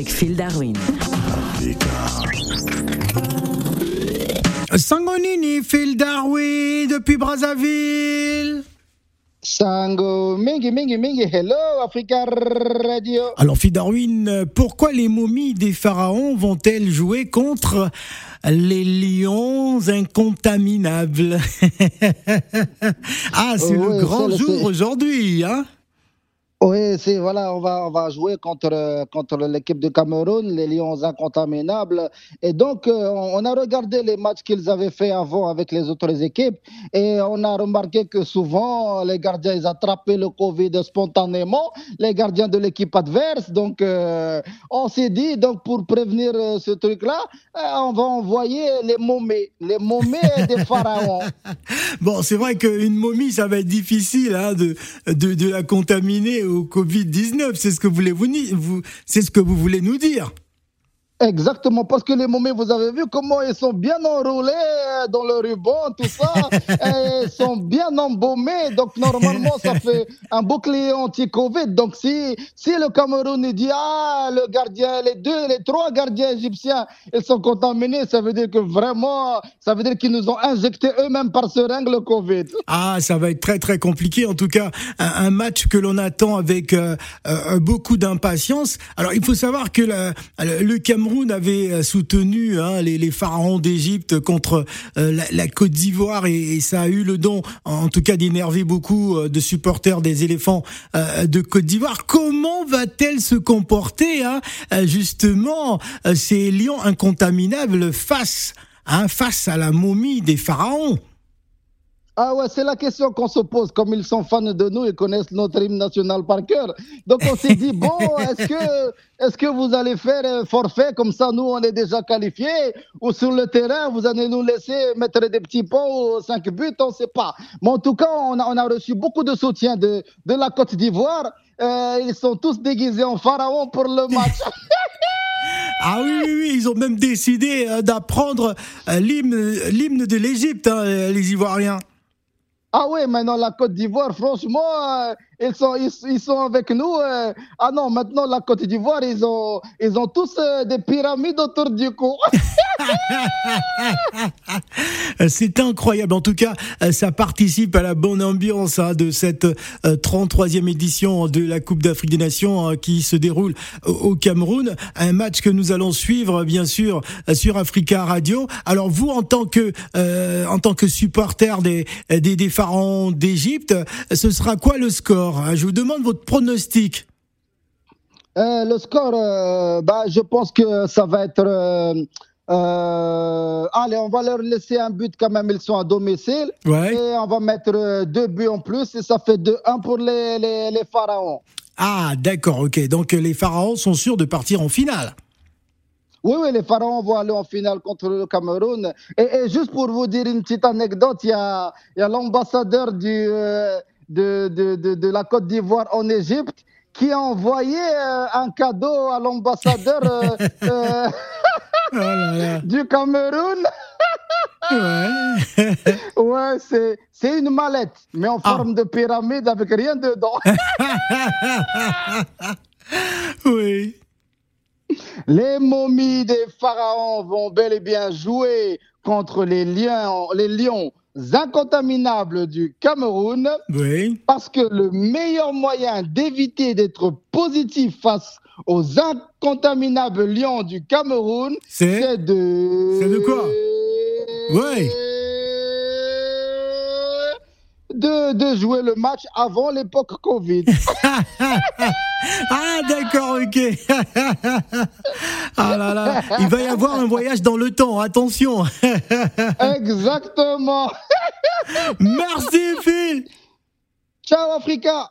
avec Phil Darwin. Sangonini, Phil Darwin depuis Brazzaville. Sango, mingi, mingi, mingi, hello, Africa Radio. Alors, Phil Darwin, pourquoi les momies des pharaons vont-elles jouer contre les lions incontaminables? Ah, c'est Oui, le grand jour aujourd'hui, hein? Oui, c'est voilà, on va on va jouer contre contre l'équipe de Cameroun, les Lions incontaminables. Et donc euh, on a regardé les matchs qu'ils avaient fait avant avec les autres équipes et on a remarqué que souvent les gardiens ils attrapaient le Covid spontanément, les gardiens de l'équipe adverse. Donc euh, on s'est dit donc pour prévenir euh, ce truc-là, euh, on va envoyer les momies, les momies des pharaons. Bon, c'est vrai qu'une momie, ça va être difficile hein, de, de, de la contaminer au Covid-19. C'est ce que vous voulez vous, c'est ce que vous voulez nous dire. Exactement, parce que les momies, vous avez vu comment ils sont bien enroulés dans le ruban, tout ça. ils sont bien embaumés. Donc, normalement, ça fait un bouclier anti-Covid. Donc, si, si le Cameroun dit, ah, le gardien, les deux, les trois gardiens égyptiens, ils sont contaminés, ça veut dire que vraiment, ça veut dire qu'ils nous ont injecté eux-mêmes par seringue le Covid. Ah, ça va être très très compliqué. En tout cas, un, un match que l'on attend avec euh, euh, beaucoup d'impatience. Alors, il faut savoir que la- le le Cameroun avait euh, soutenu hein, les, les pharaons d'Égypte contre euh, la, la Côte d'Ivoire et, et ça a eu le don, en tout cas, d'énerver beaucoup euh, de supporters des éléphants euh, de Côte d'Ivoire. Comment va-t-elle se comporter, hein, euh, justement, ces lions incontaminables face, hein, face à la momie des pharaons? Ah ouais, c'est la question qu'on se pose. Comme ils sont fans de nous, ils connaissent notre hymne national par cœur. Donc on s'est dit, bon, est-ce que, est que vous allez faire un forfait comme ça, nous, on est déjà qualifiés? Ou sur le terrain, vous allez nous laisser mettre des petits pots ou cinq buts, on ne sait pas. Mais en tout cas, on a, on a reçu beaucoup de soutien de, de la Côte d'Ivoire. Euh, ils sont tous déguisés en pharaon pour le match. Ah oui, oui, oui, ils ont même décidé euh, d'apprendre euh, l'hymne, l'hymne de l'Égypte, hein, les Ivoiriens. Ah ouais, maintenant la Côte d'Ivoire, franchement, euh, ils, sont, ils, sont avec nous. euh. ah non, maintenant la Côte d'Ivoire, ils ont, ils ont tous euh, des pyramides autour du cou. C'est incroyable. En tout cas, euh, ça participe à la bonne ambiance hein, de cette euh, 33e édition de la Coupe d'Afrique des Nations hein, qui se déroule au Cameroun. Un match que nous allons suivre, bien sûr, sur Africa Radio. Alors vous, en tant que en tant que supporter des des, des pharaons d'Égypte, ce sera quoi le score hein Je vous demande votre pronostic. Euh, le score, euh, bah, je pense que ça va être. euh, allez, on va leur laisser un but quand même, ils sont à domicile. Ouais. Et on va mettre deux buts en plus et ça fait 2-1 pour les, les, les pharaons. Ah, d'accord, ok. Donc les pharaons sont sûrs de partir en finale. Oui, oui, les pharaons vont aller en finale contre le Cameroun. Et, et juste pour vous dire une petite anecdote, il y a, il y a l'ambassadeur du, euh, de, de, de, de la Côte d'Ivoire en Égypte qui a envoyé euh, un cadeau à l'ambassadeur euh, euh, Oh du Cameroun. Ouais. Ouais, c'est, c'est une mallette, mais en Ah. forme de pyramide avec rien dedans. oui. Les momies des pharaons vont bel et bien jouer contre les lions, les lions incontaminables du Cameroun. Oui. Parce que le meilleur moyen d'éviter d'être positif face aux incontaminables lions du Cameroun, C'est de. C'est de quoi? Ouais. De, de jouer le match avant l'époque Covid. Ah d'accord, ok. ah là là, il va y avoir un voyage dans le temps, attention. Exactement. Merci Phil. Ciao Africa.